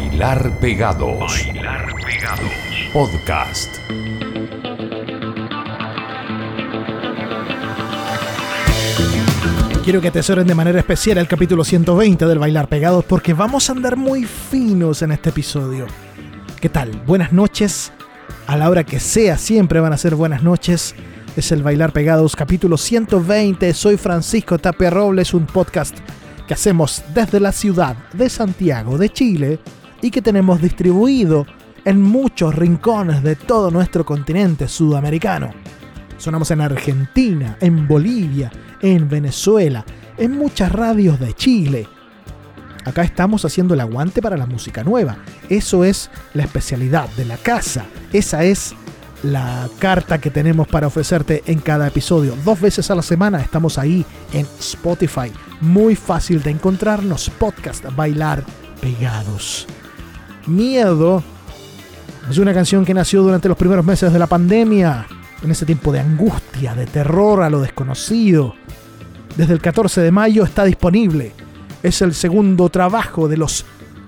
Bailar Pegados. Bailar Pegados. Podcast. Quiero que atesoren de manera especial el capítulo 120 del Bailar Pegados porque vamos a andar muy finos en este episodio. ¿Qué tal? Buenas noches. A la hora que sea, siempre van a ser buenas noches. Es el Bailar Pegados capítulo 120. Soy Francisco Tapia Robles, un podcast que hacemos desde la ciudad de Santiago de Chile y que tenemos distribuido en muchos rincones de todo nuestro continente sudamericano. Sonamos en Argentina, en Bolivia, en Venezuela, en muchas radios de Chile. Acá estamos haciendo el aguante para la música nueva. Eso es la especialidad de la casa. Esa es la carta que tenemos para ofrecerte en cada episodio. Dos veces a la semana estamos ahí en Spotify. Muy fácil de encontrarnos. Podcast Bailar Pegados. Miedo es una canción que nació durante los primeros meses de la pandemia, en ese tiempo de angustia, de terror a lo desconocido. Desde el 14 de mayo está disponible. Es el segundo trabajo de los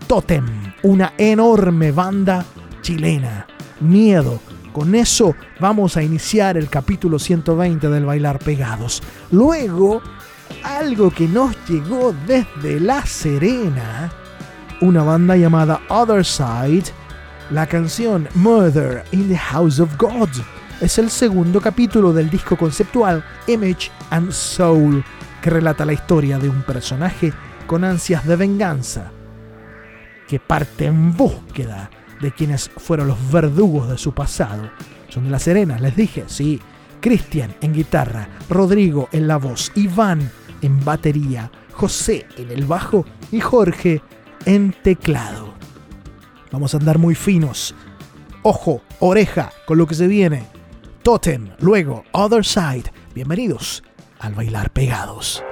Totem, una enorme banda chilena. Miedo. Con eso vamos a iniciar el capítulo 120 del Bailar Pegados. Luego, algo que nos llegó desde La Serena, una banda llamada Other Side, la canción Murder in the House of God. Es el segundo capítulo del disco conceptual Image and Soul, que relata la historia de un personaje con ansias de venganza, que parte en búsqueda de quienes fueron los verdugos de su pasado. Son de La Serena, les dije, sí. Cristian en guitarra, Rodrigo en la voz, Iván en batería, José en el bajo y Jorge en teclado. Vamos a andar muy finos. Ojo, oreja con lo que se viene. Totem, luego Other Side. Bienvenidos al Bailar Pegados.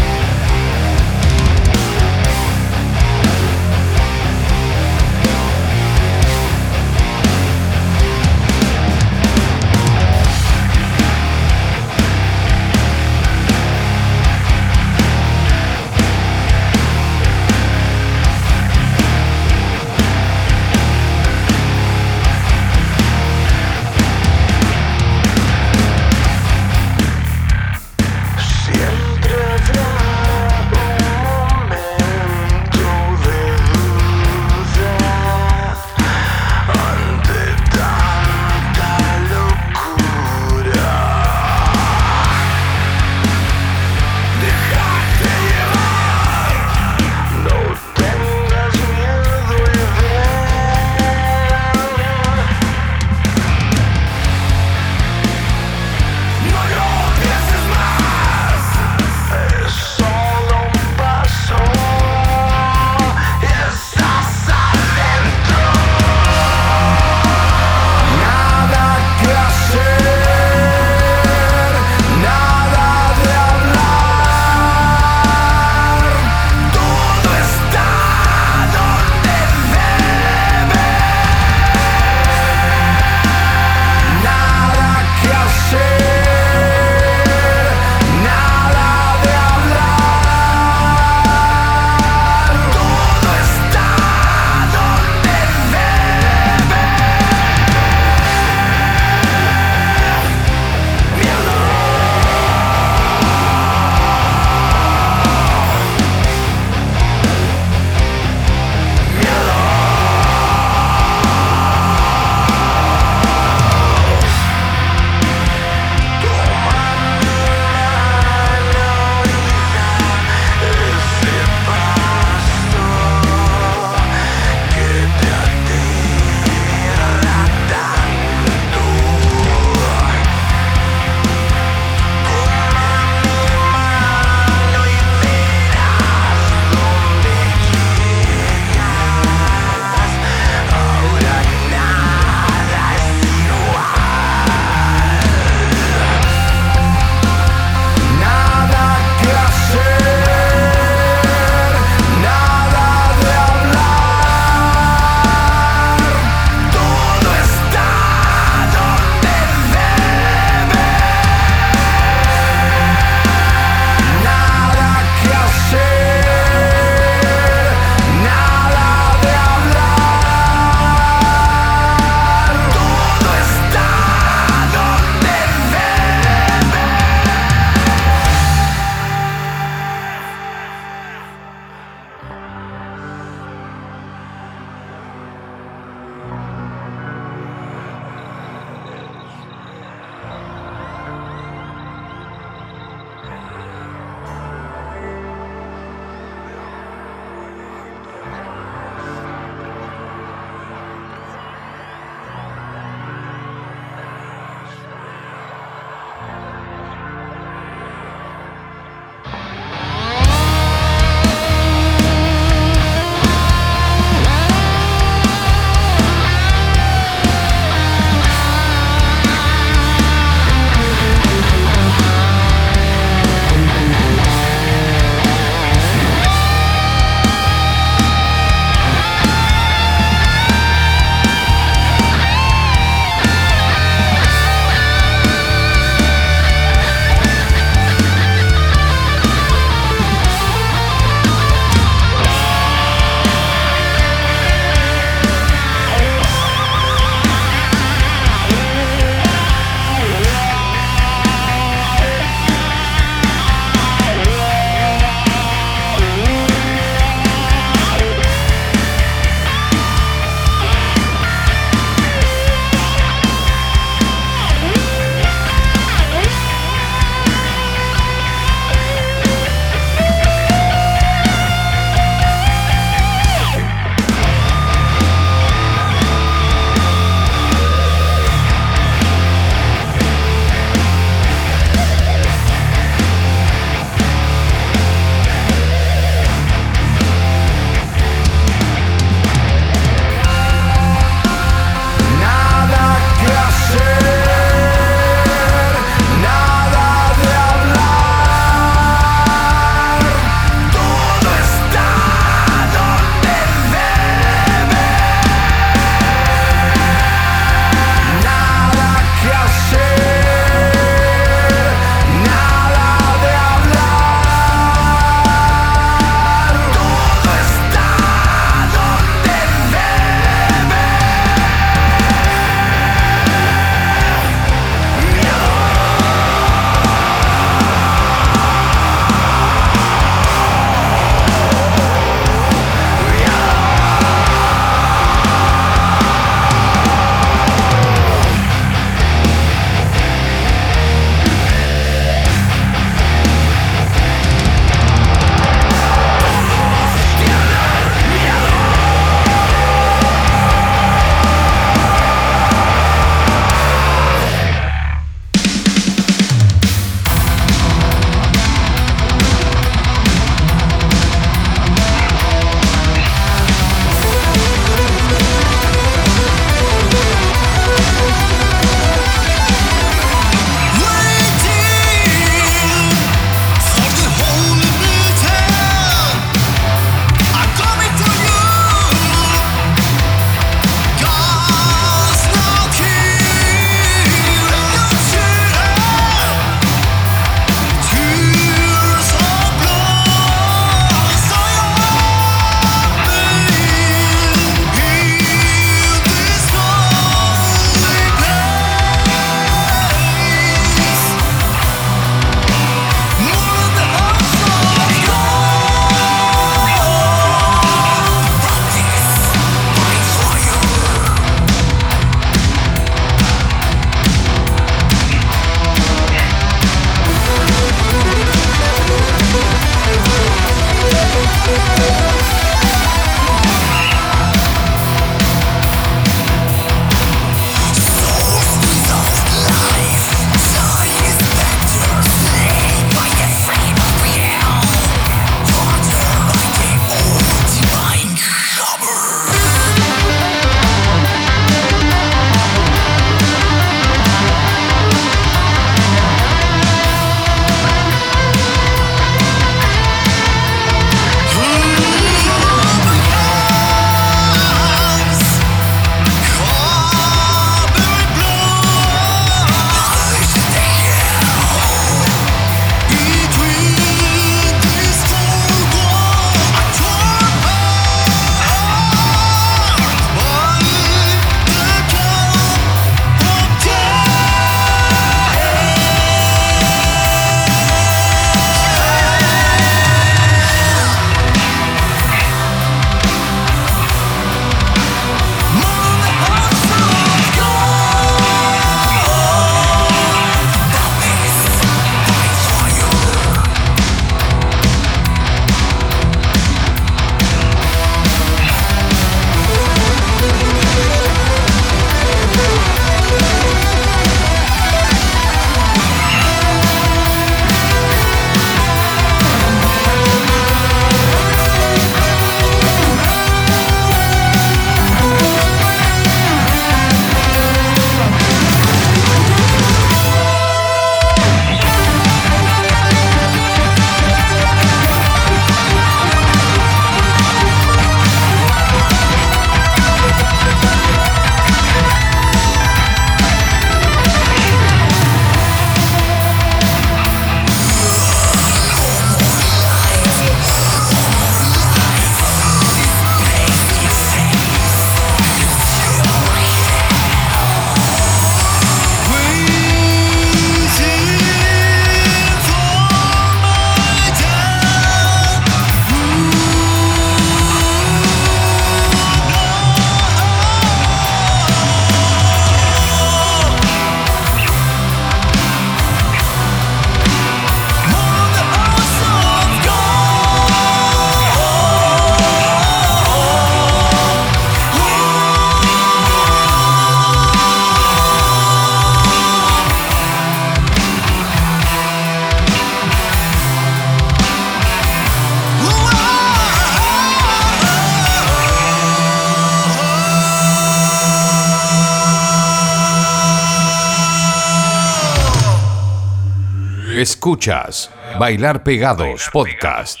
Escuchas Bailar Pegados Podcast.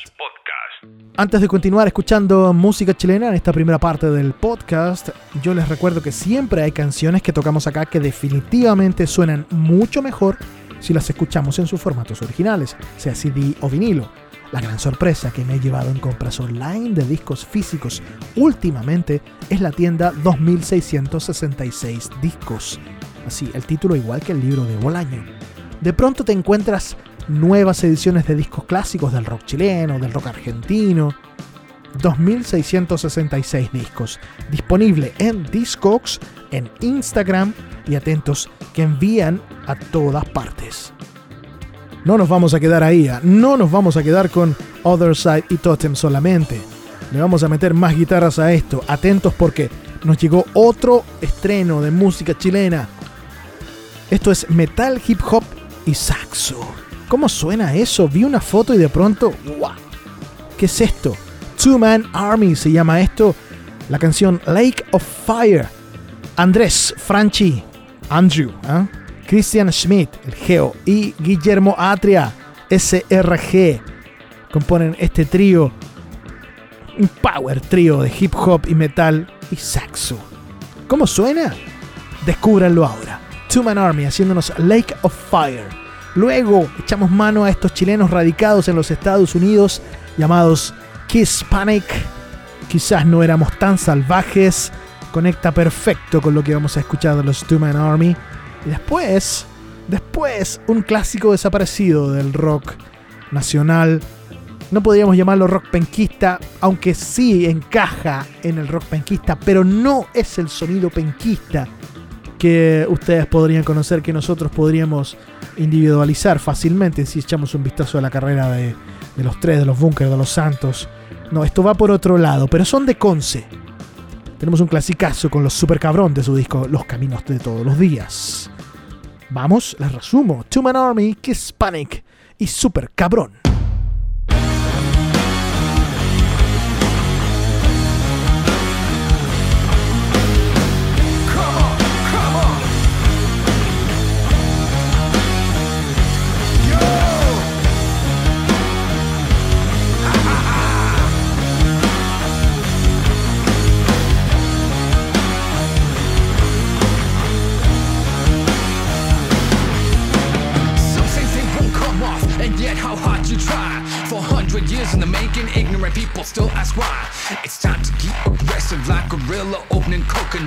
Antes de continuar escuchando música chilena en esta primera parte del podcast, yo les recuerdo que siempre hay canciones que tocamos acá que definitivamente suenan mucho mejor si las escuchamos en sus formatos originales, sea CD o vinilo. La gran sorpresa que me he llevado en compras online de discos físicos últimamente es la tienda 2666 Discos. Así, el título igual que el libro de Bolaño. De pronto te encuentras nuevas ediciones de discos clásicos del rock chileno, del rock argentino. 2666 discos. Disponible en Discogs, en Instagram y atentos que envían a todas partes. No nos vamos a quedar ahí, ¿ah? no nos vamos a quedar con Other Side y Totem solamente. Le vamos a meter más guitarras a esto. Atentos porque nos llegó otro estreno de música chilena. Esto es metal, hip hop y saxo. ¿Cómo suena eso? Vi una foto y de pronto, ¡guau! ¿Qué es esto? Two Man Army se llama esto. La canción Lake of Fire. Andrés Franchi, Andrew, ¿eh? Christian Schmidt, el Geo, y Guillermo Atria, SRG, componen este trío, un power trío de hip hop y metal y saxo. ¿Cómo suena? Descúbranlo ahora. Two Man Army haciéndonos Lake of Fire. Luego echamos mano a estos chilenos radicados en los Estados Unidos llamados Kiss Panic. Quizás no éramos tan salvajes. Conecta perfecto con lo que vamos a escuchar de los Two Man Army. Y después, después, un clásico desaparecido del rock nacional. No podríamos llamarlo rock penquista, aunque sí encaja en el rock penquista, pero no es el sonido penquista que ustedes podrían conocer, que nosotros podríamos individualizar fácilmente si echamos un vistazo a la carrera de, de los tres, de los Bunkers, de los Santos. No, esto va por otro lado, pero son de Conce. Tenemos un clasicazo con los super cabrón de su disco Los Caminos de Todos los Días. Vamos, les resumo. Two Man Army, Kiss Panic y Super Cabrón.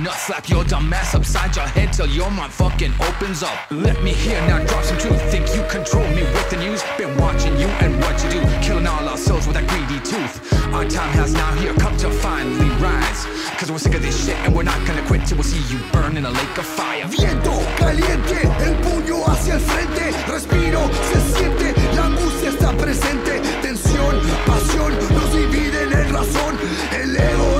Coconut. Slap your dumb ass upside your head till your mind fucking opens up. Let me hear now, drop some truth. Think you control me with the news? Been watching you and what you do, killing all our souls with that greedy tooth. Our time has now here come to finally rise. Cause we're sick of this shit and we're not gonna quit till we see you burn in a lake of fire. Viento caliente, el puño hacia el frente, respiro, se siente, la angustia está presente, tensión, pasión, nos dividen en razón, el ego,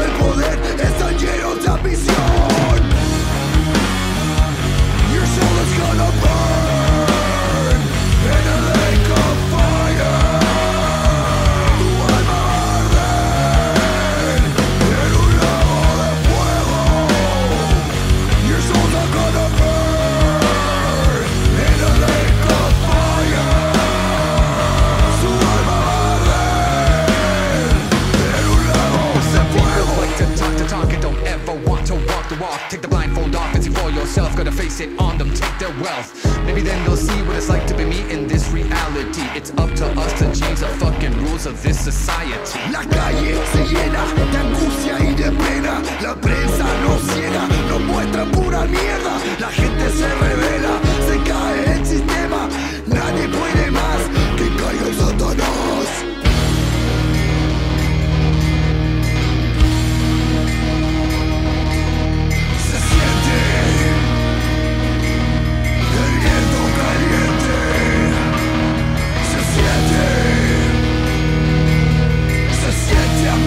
yourself. Gotta face it on them, take their wealth. Maybe then they'll see what it's like to be me in this reality. It's up to us to change the fucking rules of this society. La calle se llena de angustia y de pena. La prensa nos ciega, nos muestra pura mierda. La gente se revela, se cae el sistema. Nadie puede más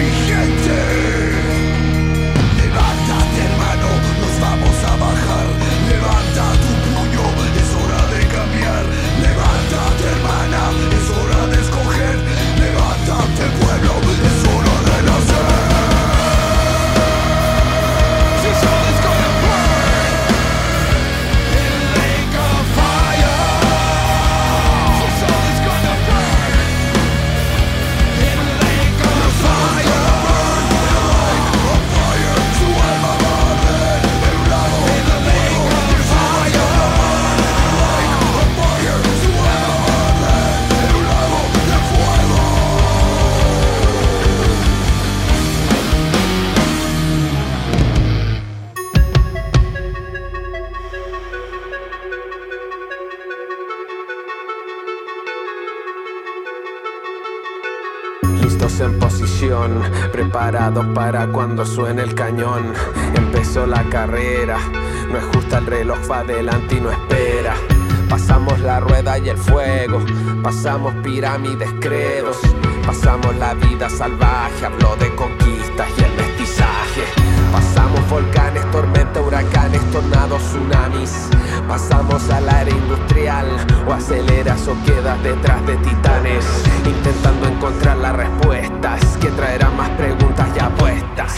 siente a mi gente. Para cuando suene el cañón. Empezó la carrera, no es justa el reloj va adelante y no espera. Pasamos la rueda y el fuego, pasamos pirámides, credos, pasamos la vida salvaje, habló de conquistas y el mestizaje. Pasamos volcanes, tormentas, huracanes, tornados, tsunamis. Pasamos al área industrial o aceleras o quedas detrás de titanes, intentando encontrar las respuestas que traerán más preguntas y apuestas.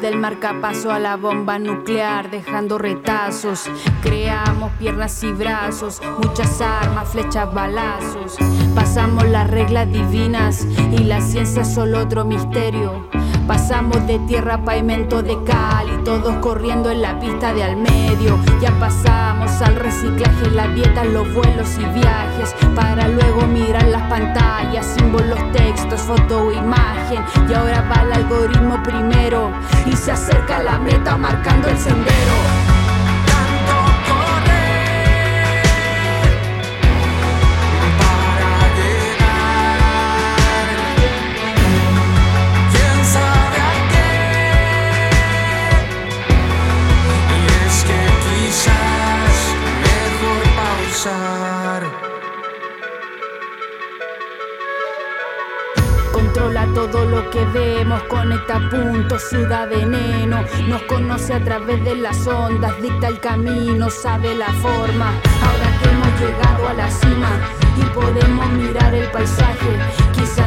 del marcapaso a la bomba nuclear, dejando retazos. Creamos piernas y brazos, muchas armas, flechas, balazos. Pasamos las reglas divinas y la ciencia es solo otro misterio. Pasamos de tierra a pavimento de cal y todos corriendo en la pista de al medio. Ya pasamos al reciclaje, la dieta, los vuelos y viajes. Para luego mirar las pantallas, símbolos, textos, foto o imagen. Y ahora va el algoritmo primero y se acerca a la meta marcando el sendero. Todo lo que vemos, conecta puntos, suda veneno, nos conoce a través de las ondas, dicta el camino, sabe la forma. Ahora que hemos llegado a la cima y podemos mirar el paisaje, quizá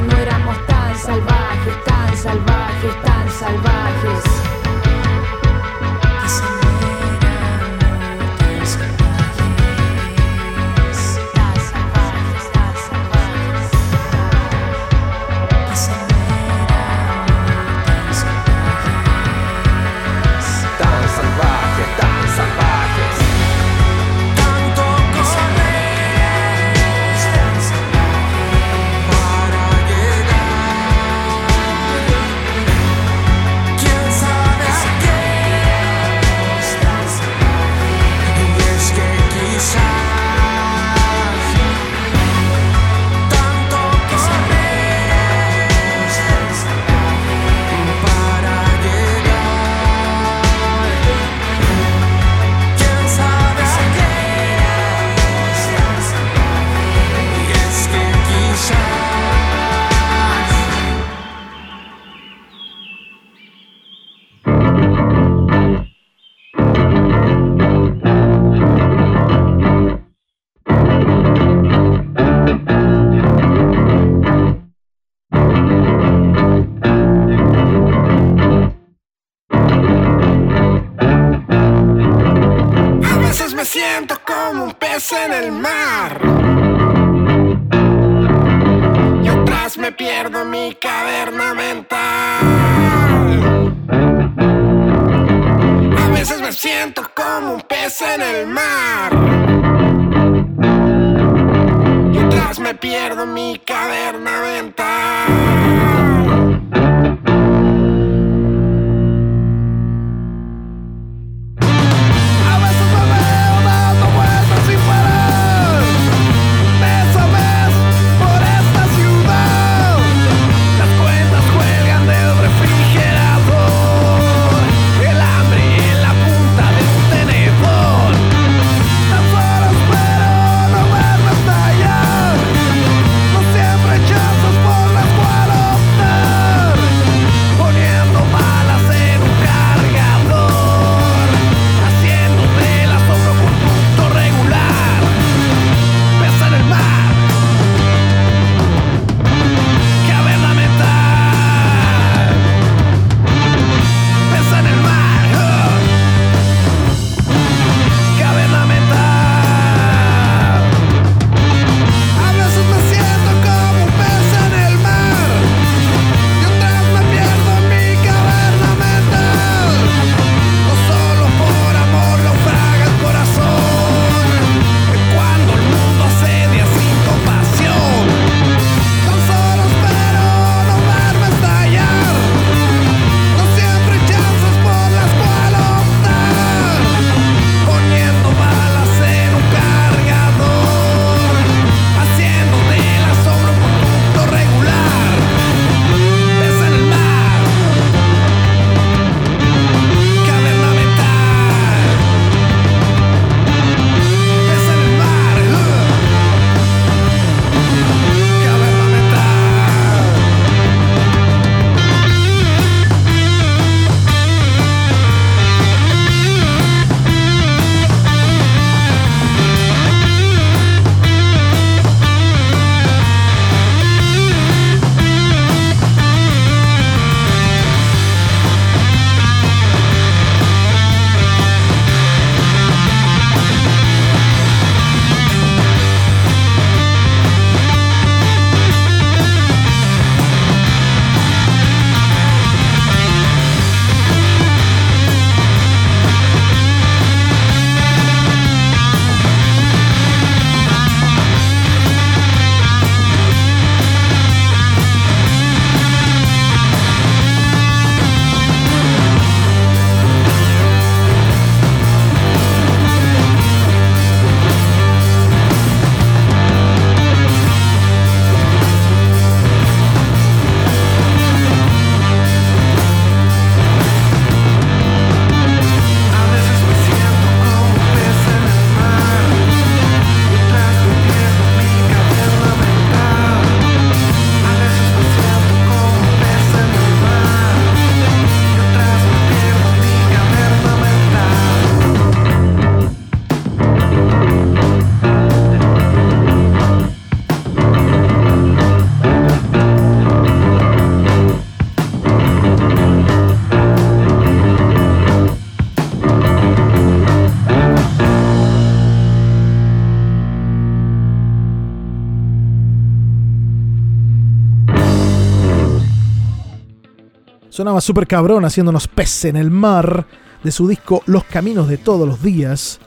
Sonaba super cabrón haciéndonos pez en el mar de su disco Los Caminos de Todos los Días.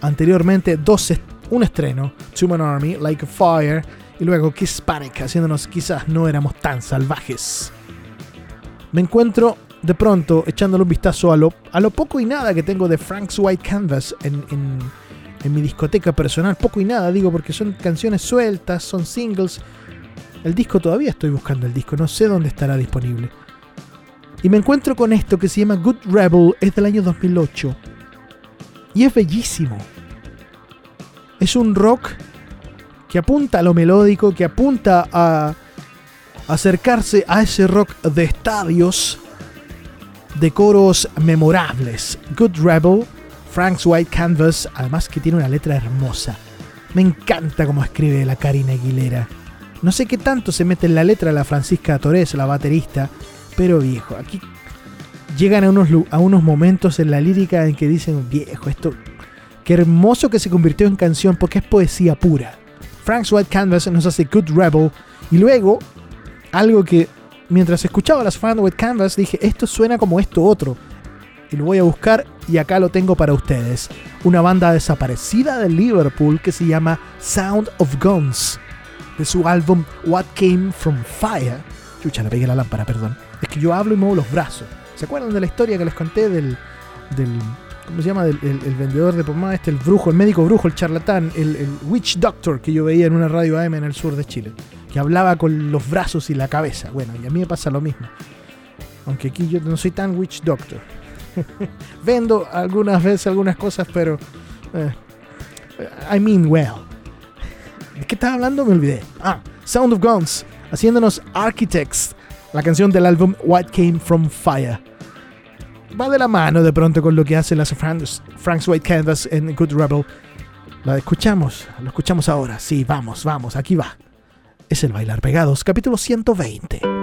Anteriormente, dos un estreno, Human Army, Like a Fire, y luego Kiss Panic, haciéndonos quizás no éramos tan salvajes. Me encuentro de pronto echándole un vistazo a lo, a lo poco y nada que tengo de Frank's White Canvas en, en mi discoteca personal. Poco y nada, digo, porque son canciones sueltas, son singles. El disco todavía estoy buscando el disco, no sé dónde estará disponible. Y me encuentro con esto que se llama Good Rebel, es del año 2008. Y es bellísimo. Es un rock que apunta a lo melódico, que apunta a acercarse a ese rock de estadios, de coros memorables. Good Rebel, Frank's White Canvas, además que tiene una letra hermosa. Me encanta cómo escribe la Karina Aguilera. No sé qué tanto se mete en la letra la Francisca Torres, la baterista, pero viejo, aquí llegan a unos, a unos momentos en la lírica en que dicen, viejo, esto, qué hermoso que se convirtió en canción porque es poesía pura. Frank's White Canvas nos hace Good Rebel y luego algo que mientras escuchaba las Frank's White Canvas dije, esto suena como esto otro. Y lo voy a buscar y acá lo tengo para ustedes. Una banda desaparecida de Liverpool que se llama Sound of Guns. De su álbum What Came From Fire. Chucha, le pegué la lámpara, perdón. Es que yo hablo y muevo los brazos. ¿Se acuerdan de la historia que les conté del. del ¿Cómo se llama? Del, el, vendedor de pomada, este, el brujo, el médico brujo, el charlatán, el, el, witch doctor que yo veía en una radio AM en el sur de Chile. Que hablaba con los brazos y la cabeza. Bueno, y a mí me pasa lo mismo. Aunque aquí yo no soy tan witch doctor. Vendo algunas veces algunas cosas, pero. Eh, I mean well. ¿De qué estaba hablando? Me olvidé. Ah, Sound of Guns, haciéndonos Architects la canción del álbum What Came From Fire. Va de la mano de pronto con lo que hace las Frank's, Frank's White Canvas en Good Rebel. La escuchamos, lo escuchamos ahora. Sí, vamos, vamos, aquí va. Es el Bailar Pegados, capítulo 120.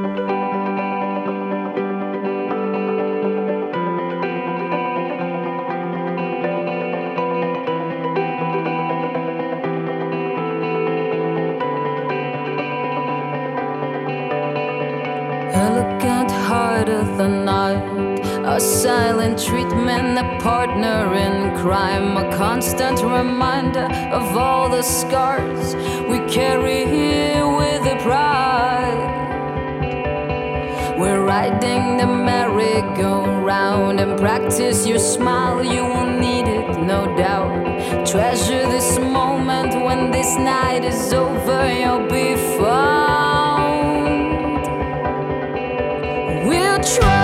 A silent treatment, a partner in crime, a constant reminder of all the scars we carry here with a pride. We're riding the merry-go-round and practice your smile, you won't need it, no doubt. Treasure this moment when this night is over, you'll be found. We'll try.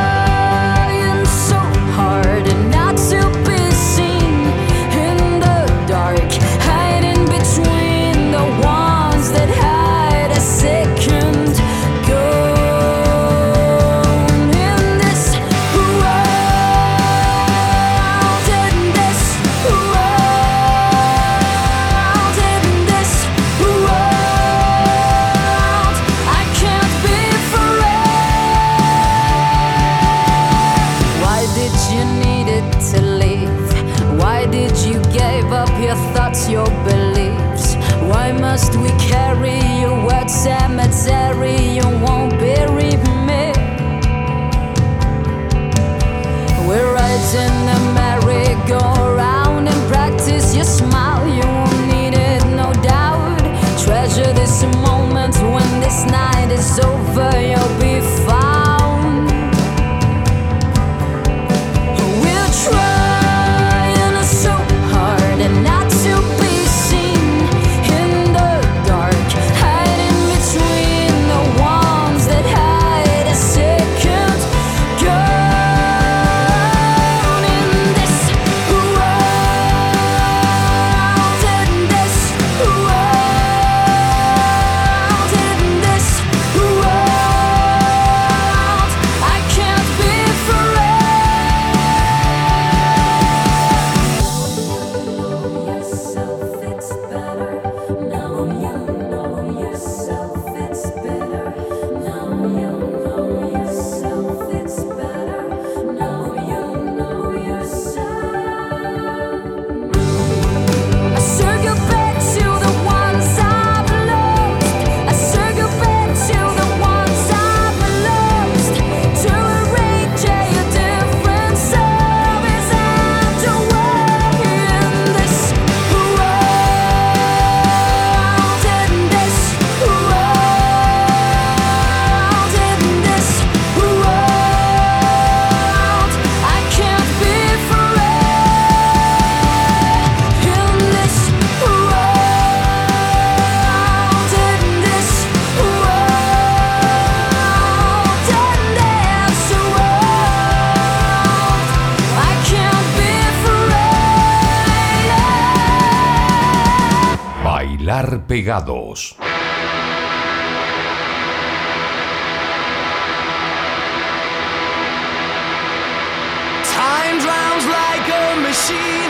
Pegados. Time drowns like a machine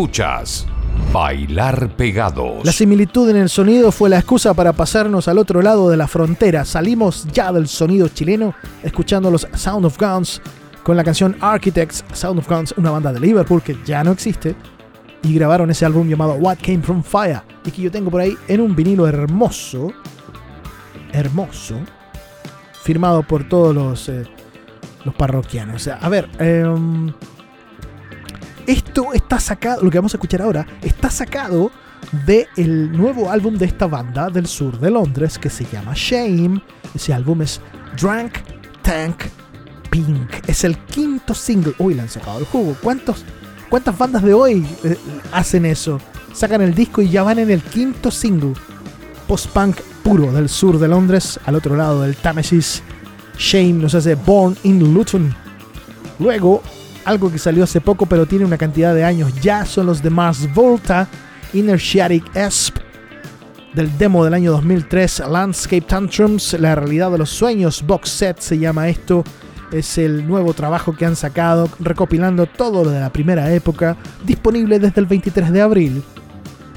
Escuchas Bailar Pegados. La similitud en el sonido fue la excusa para pasarnos al otro lado de la frontera. Salimos ya del sonido chileno escuchando los Sound of Guns con la canción Architects. Sound of Guns, una banda de Liverpool que ya no existe. Y grabaron ese álbum llamado What Came From Fire. Y que yo tengo por ahí en un vinilo hermoso. Hermoso. Firmado por todos los, eh, los parroquianos. A ver. em, esto está sacado, lo que vamos a escuchar ahora, está sacado del nuevo álbum de esta banda del sur de Londres que se llama Shame. Ese álbum es Drunk Tank Pink. Es el quinto single. Uy, le han sacado el jugo. ¿Cuántos, ¿Cuántas bandas de hoy eh, hacen eso? Sacan el disco y ya van en el quinto single. Post-punk puro del sur de Londres, al otro lado del Támesis. Shame nos hace Born in Luton. Luego, algo que salió hace poco pero tiene una cantidad de años ya son los de Mars Volta, Inertiatic Esp, del demo del año 2003, Landscape Tantrums, La realidad de los sueños, box set se llama esto. Es el nuevo trabajo que han sacado, recopilando todo lo de la primera época, disponible desde el 23 de abril.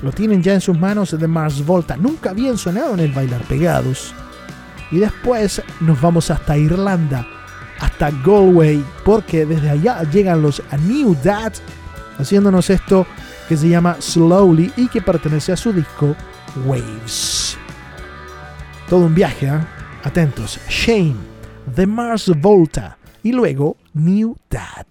Lo tienen ya en sus manos de Mars Volta, nunca habían sonado en el Bailar Pegados. Y después nos vamos hasta Irlanda, hasta Galway, porque desde allá llegan los A New Dad, haciéndonos esto que se llama Slowly y que pertenece a su disco Waves. Todo un viaje, ¿eh? Atentos. Shame, The Mars Volta y luego New Dad.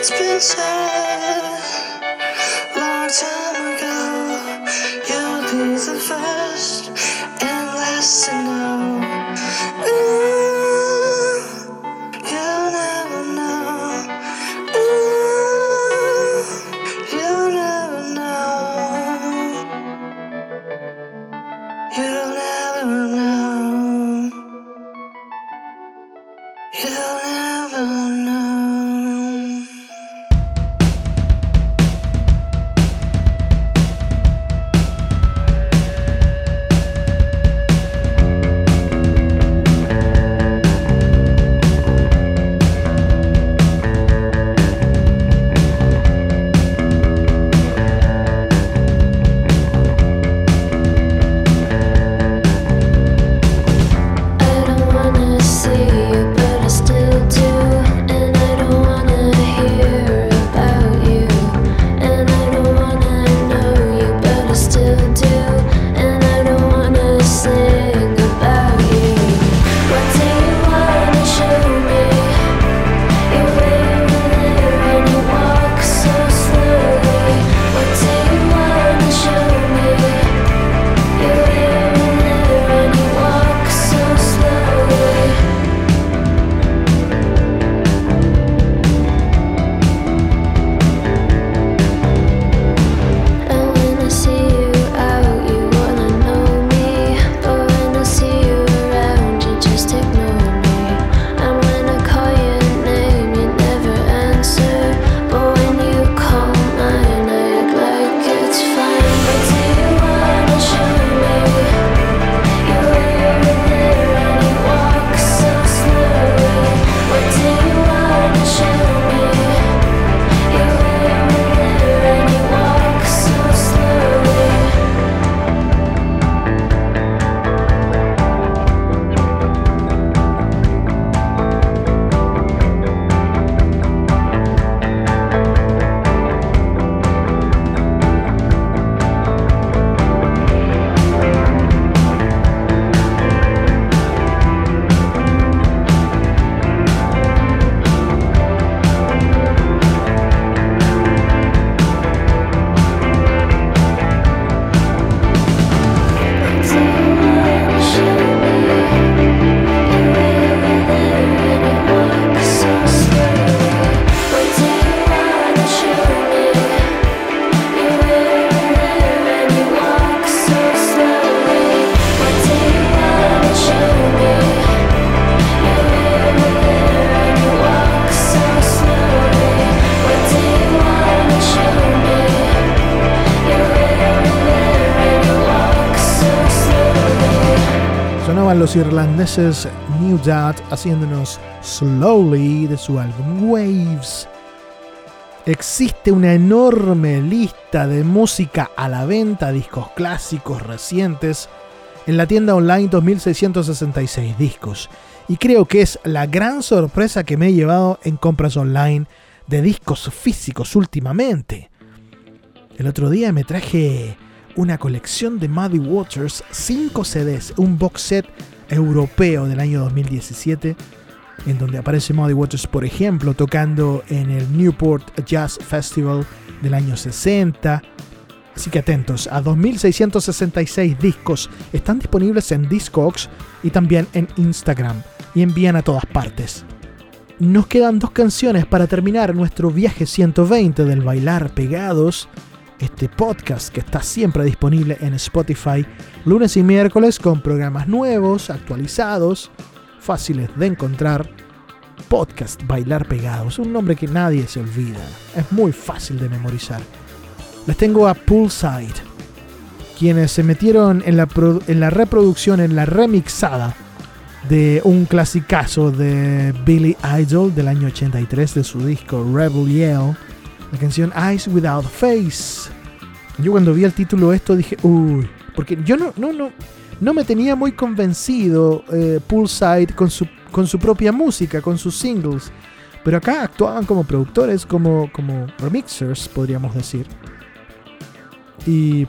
It's been said Long time ago, you'll be the first and last to know. Irlandeses New Dad haciéndonos Slowly de su álbum Waves. Existe una enorme lista de música a la venta, discos clásicos recientes, en la tienda online 2666 discos. Y creo que es la gran sorpresa que me he llevado en compras online de discos físicos últimamente. El otro día me traje una colección de Muddy Waters, 5 CDs, un box set europeo del año 2017, en donde aparece Muddy Waters, por ejemplo, tocando en el Newport Jazz Festival del año 60. Así que atentos, a 2666 discos están disponibles en Discogs y también en Instagram y envían a todas partes. Nos quedan dos canciones para terminar nuestro viaje 120 del Bailar Pegados este podcast que está siempre disponible en Spotify lunes y miércoles con programas nuevos, actualizados, fáciles de encontrar. Podcast Bailar Pegados, un nombre que nadie se olvida, es muy fácil de memorizar. Les tengo a Poolside, quienes se metieron en la, en la reproducción, en la remixada de un clasicazo de Billy Idol del año 83 de su disco Rebel Yell la canción Eyes Without Face. Yo cuando vi el título esto dije, uy, porque yo no, no, no, no me tenía muy convencido eh, Poolside con su, con su propia música, con sus singles. Pero acá actuaban como productores, como, como remixers, podríamos decir. Y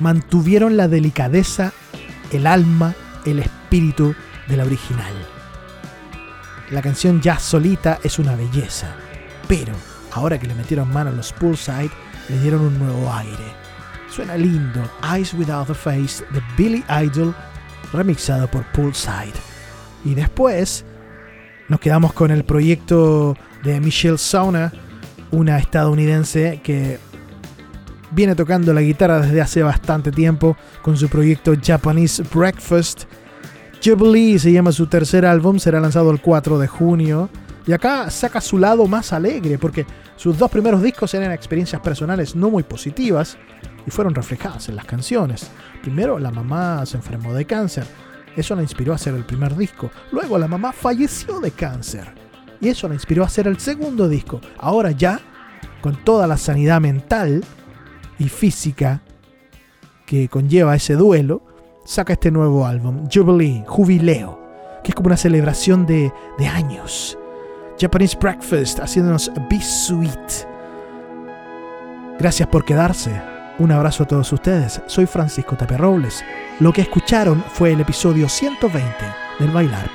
mantuvieron la delicadeza, el alma, el espíritu de la original. La canción ya solita es una belleza, pero ahora que le metieron mano a los Poolside, le dieron un nuevo aire. Suena lindo, Eyes Without a Face de Billy Idol, remixado por Poolside. Y después nos quedamos con el proyecto de Michelle Sauna, una estadounidense que viene tocando la guitarra desde hace bastante tiempo con su proyecto Japanese Breakfast. Jubilee se llama su tercer álbum, será lanzado el 4 de junio. Y acá saca su lado más alegre, porque sus dos primeros discos eran experiencias personales no muy positivas y fueron reflejadas en las canciones. Primero, la mamá se enfermó de cáncer. Eso la inspiró a hacer el primer disco. Luego, la mamá falleció de cáncer. Y eso la inspiró a hacer el segundo disco. Ahora ya, con toda la sanidad mental y física que conlleva ese duelo, saca este nuevo álbum, Jubilee, Jubileo, que es como una celebración de, de años Japanese Breakfast haciéndonos Be Sweet. Gracias por quedarse. Un abrazo a todos ustedes. Soy Francisco Tapia Robles. Lo que escucharon fue el episodio 120 del Bailar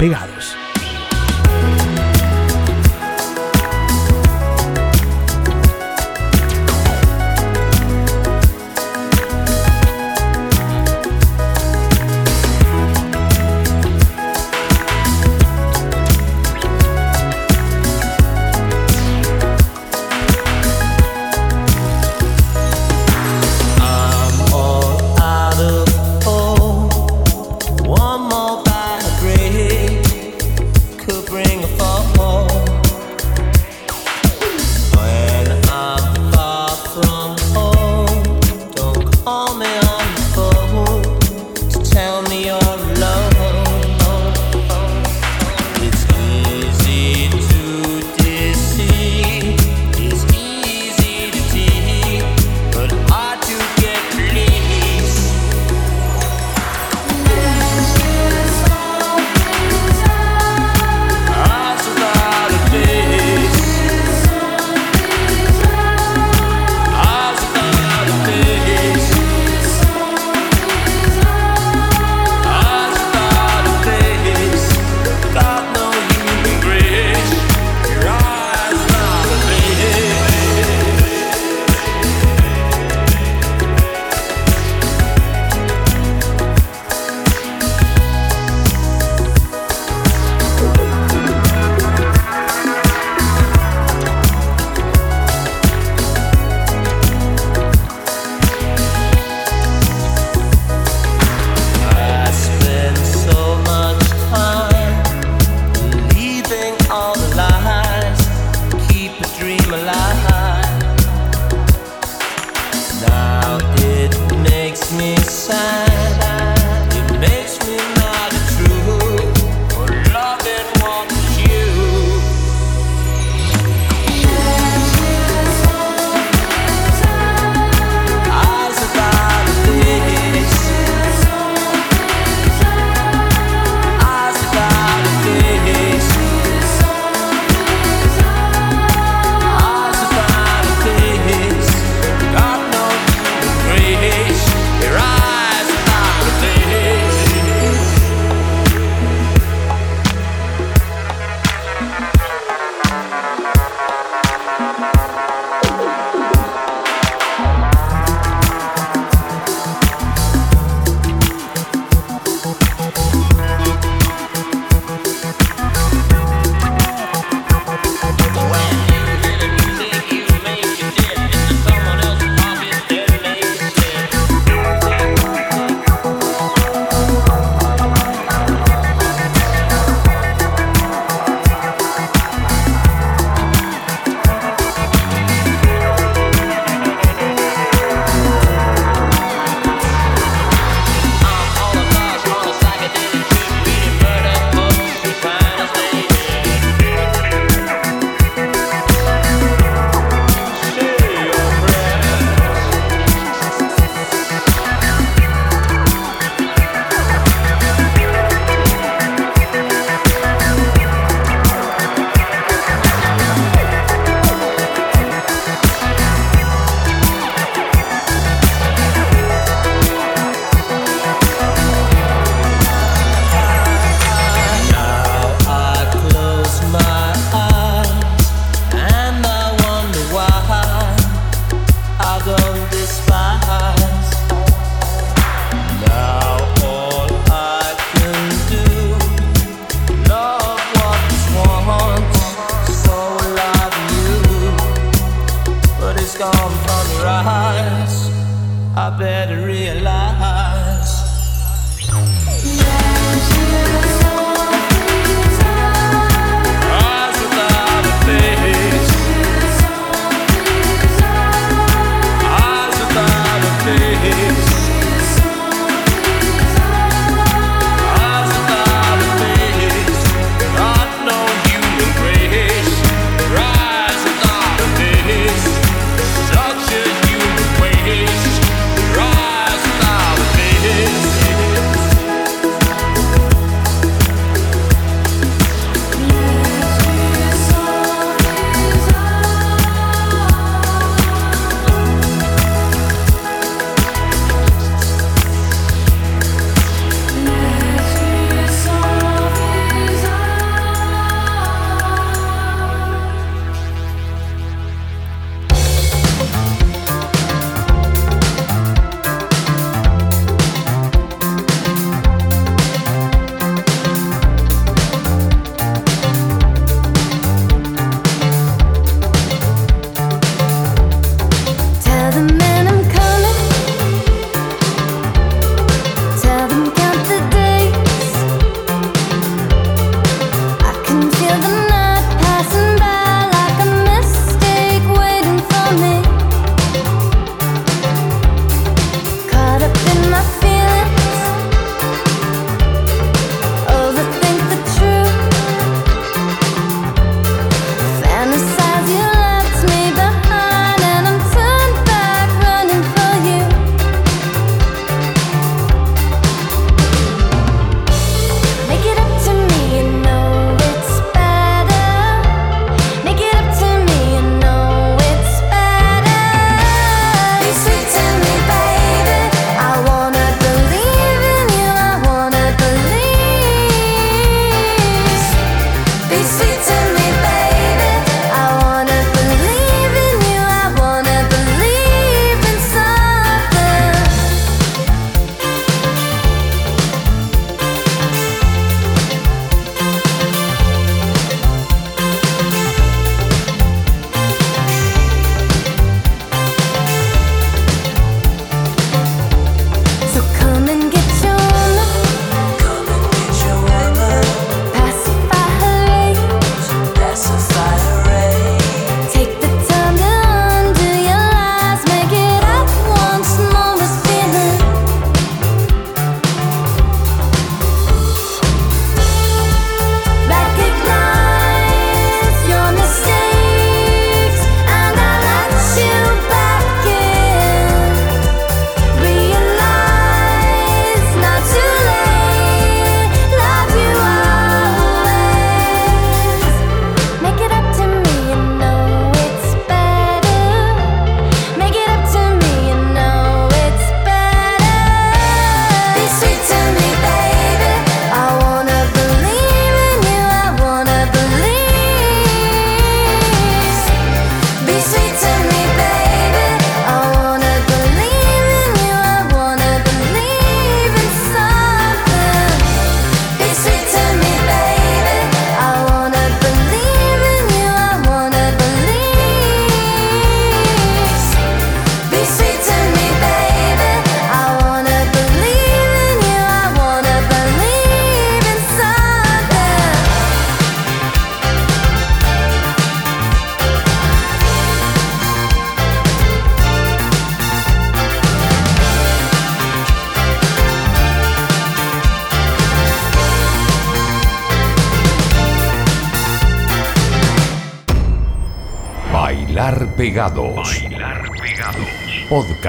Pegados. Bailar Pegados. Podcast.